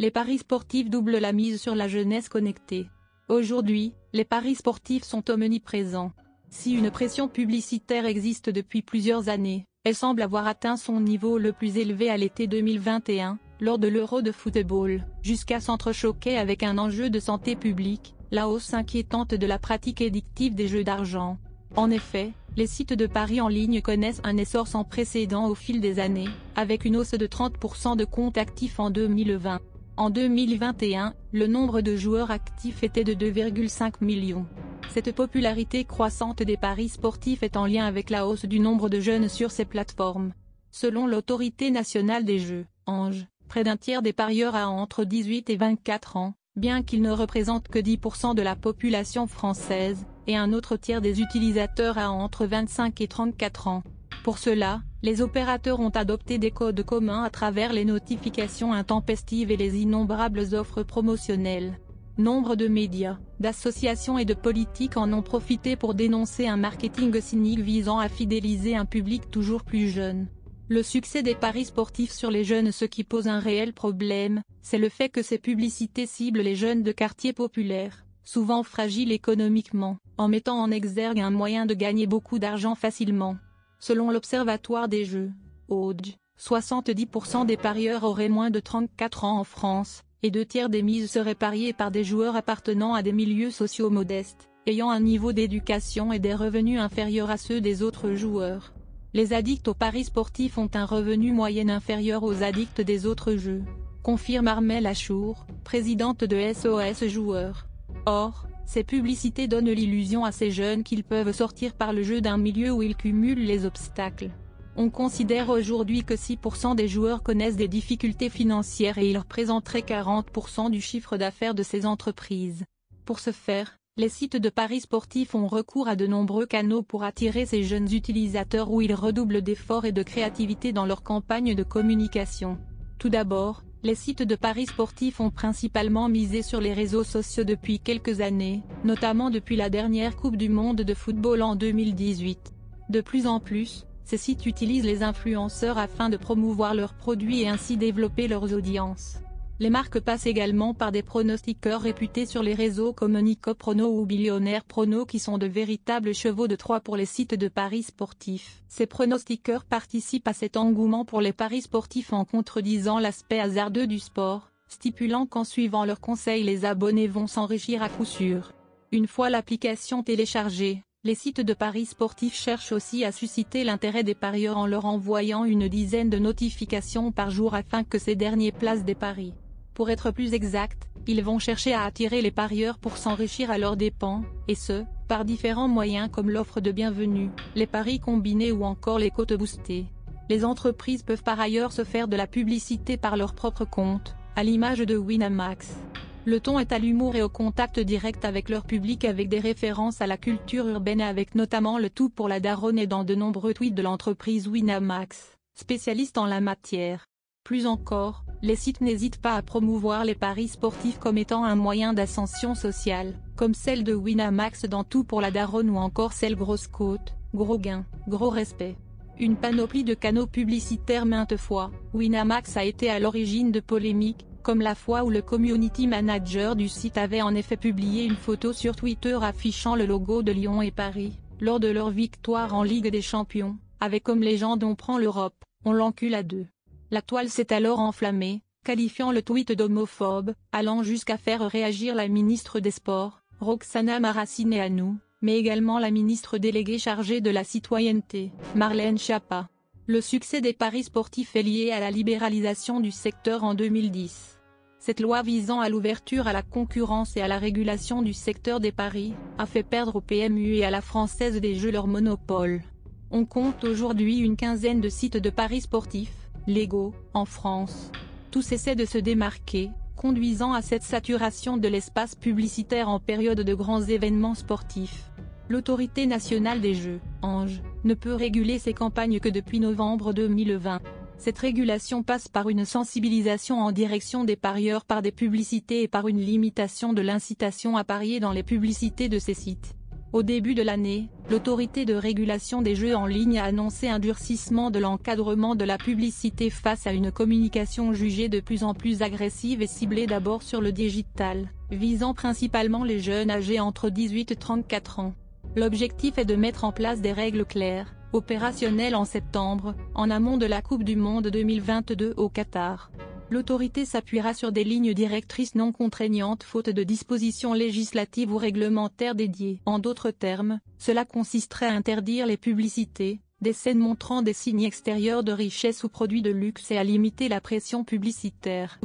les paris sportifs doublent la mise sur la jeunesse connectée. Aujourd'hui, les paris sportifs sont omniprésents. Si une pression publicitaire existe depuis plusieurs années, elle semble avoir atteint son niveau le plus élevé à l'été 2021, lors de l'Euro de football, jusqu'à s'entrechoquer avec un enjeu de santé publique, la hausse inquiétante de la pratique addictive des jeux d'argent. En effet, les sites de paris en ligne connaissent un essor sans précédent au fil des années, avec une hausse de 30% de comptes actifs en 2020. En 2021, le nombre de joueurs actifs était de 2,5 millions. Cette popularité croissante des paris sportifs est en lien avec la hausse du nombre de jeunes sur ces plateformes. Selon l'autorité nationale des jeux, Ange, près d'un tiers des parieurs a entre 18 et 24 ans, bien qu'ils ne représentent que 10% de la population française, et un autre tiers des utilisateurs a entre 25 et 34 ans. Pour cela, les opérateurs ont adopté des codes communs à travers les notifications intempestives et les innombrables offres promotionnelles. Nombre de médias, d'associations et de politiques en ont profité pour dénoncer un marketing cynique visant à fidéliser un public toujours plus jeune. Le succès des paris sportifs sur les jeunes Ce qui pose un réel problème, c'est le fait que ces publicités ciblent les jeunes de quartiers populaires, souvent fragiles économiquement, en mettant en exergue un moyen de gagner beaucoup d'argent facilement. Selon l'Observatoire des Jeux, Aude, 70% des parieurs auraient moins de 34 ans en France, et deux tiers des mises seraient pariées par des joueurs appartenant à des milieux sociaux modestes, ayant un niveau d'éducation et des revenus inférieurs à ceux des autres joueurs. Les addicts aux paris sportifs ont un revenu moyen inférieur aux addicts des autres jeux, confirme Armelle Achour, présidente de SOS Joueurs. Or, ces publicités donnent l'illusion à ces jeunes qu'ils peuvent sortir par le jeu d'un milieu où ils cumulent les obstacles. On considère aujourd'hui que 6% des joueurs connaissent des difficultés financières et ils représenteraient 40% du chiffre d'affaires de ces entreprises. Pour ce faire, les sites de paris sportifs ont recours à de nombreux canaux pour attirer ces jeunes utilisateurs où ils redoublent d'efforts et de créativité dans leur campagne de communication. Tout d'abord, les sites de paris sportifs ont principalement misé sur les réseaux sociaux depuis quelques années, notamment depuis la dernière Coupe du Monde de football en 2018. De plus en plus, ces sites utilisent les influenceurs afin de promouvoir leurs produits et ainsi développer leurs audiences. Les marques passent également par des pronostiqueurs réputés sur les réseaux comme Nico Prono ou Billionnaire Prono qui sont de véritables chevaux de Troie pour les sites de paris sportifs. Ces pronostiqueurs participent à cet engouement pour les paris sportifs en contredisant l'aspect hasardeux du sport, stipulant qu'en suivant leurs conseils les abonnés vont s'enrichir à coup sûr. Une fois l'application téléchargée, les sites de paris sportifs cherchent aussi à susciter l'intérêt des parieurs en leur envoyant une dizaine de notifications par jour afin que ces derniers placent des paris. Pour être plus exact, ils vont chercher à attirer les parieurs pour s'enrichir à leurs dépens, et ce, par différents moyens comme l'offre de bienvenue, les paris combinés ou encore les cotes boostées. Les entreprises peuvent par ailleurs se faire de la publicité par leur propre compte, à l'image de Winamax. Le ton est à l'humour et au contact direct avec leur public avec des références à la culture urbaine avec notamment le tout pour la daronne et dans de nombreux tweets de l'entreprise Winamax, spécialiste en la matière. Plus encore, les sites n'hésitent pas à promouvoir les paris sportifs comme étant un moyen d'ascension sociale, comme celle de Winamax dans tout pour la daronne ou encore celle grosse côte, gros gain, gros respect. Une panoplie de canaux publicitaires maintes fois, Winamax a été à l'origine de polémiques, comme la fois où le community manager du site avait en effet publié une photo sur Twitter affichant le logo de Lyon et Paris, lors de leur victoire en Ligue des Champions, avec comme légende on prend l'Europe, on l'encule à deux. La toile s'est alors enflammée, qualifiant le tweet d'homophobe, allant jusqu'à faire réagir la ministre des Sports, Roxana Maracineanu, mais également la ministre déléguée chargée de la citoyenneté, Marlène Schiappa. Le succès des paris sportifs est lié à la libéralisation du secteur en 2010. Cette loi visant à l'ouverture à la concurrence et à la régulation du secteur des paris, a fait perdre au PMU et à la Française des Jeux leur monopole. On compte aujourd'hui une quinzaine de sites de paris sportifs, légaux, en France. Tous essaient de se démarquer, conduisant à cette saturation de l'espace publicitaire en période de grands événements sportifs. L'autorité nationale des jeux, Ange, ne peut réguler ces campagnes que depuis novembre 2020. Cette régulation passe par une sensibilisation en direction des parieurs par des publicités et par une limitation de l'incitation à parier dans les publicités de ces sites. Au début de l'année, l'autorité de régulation des jeux en ligne a annoncé un durcissement de l'encadrement de la publicité face à une communication jugée de plus en plus agressive et ciblée d'abord sur le digital, visant principalement les jeunes âgés entre 18 et 34 ans. L'objectif est de mettre en place des règles claires, opérationnelles en septembre, en amont de la Coupe du Monde 2022 au Qatar l'autorité s'appuiera sur des lignes directrices non contraignantes faute de dispositions législatives ou réglementaires dédiées. En d'autres termes, cela consisterait à interdire les publicités, des scènes montrant des signes extérieurs de richesse ou produits de luxe et à limiter la pression publicitaire.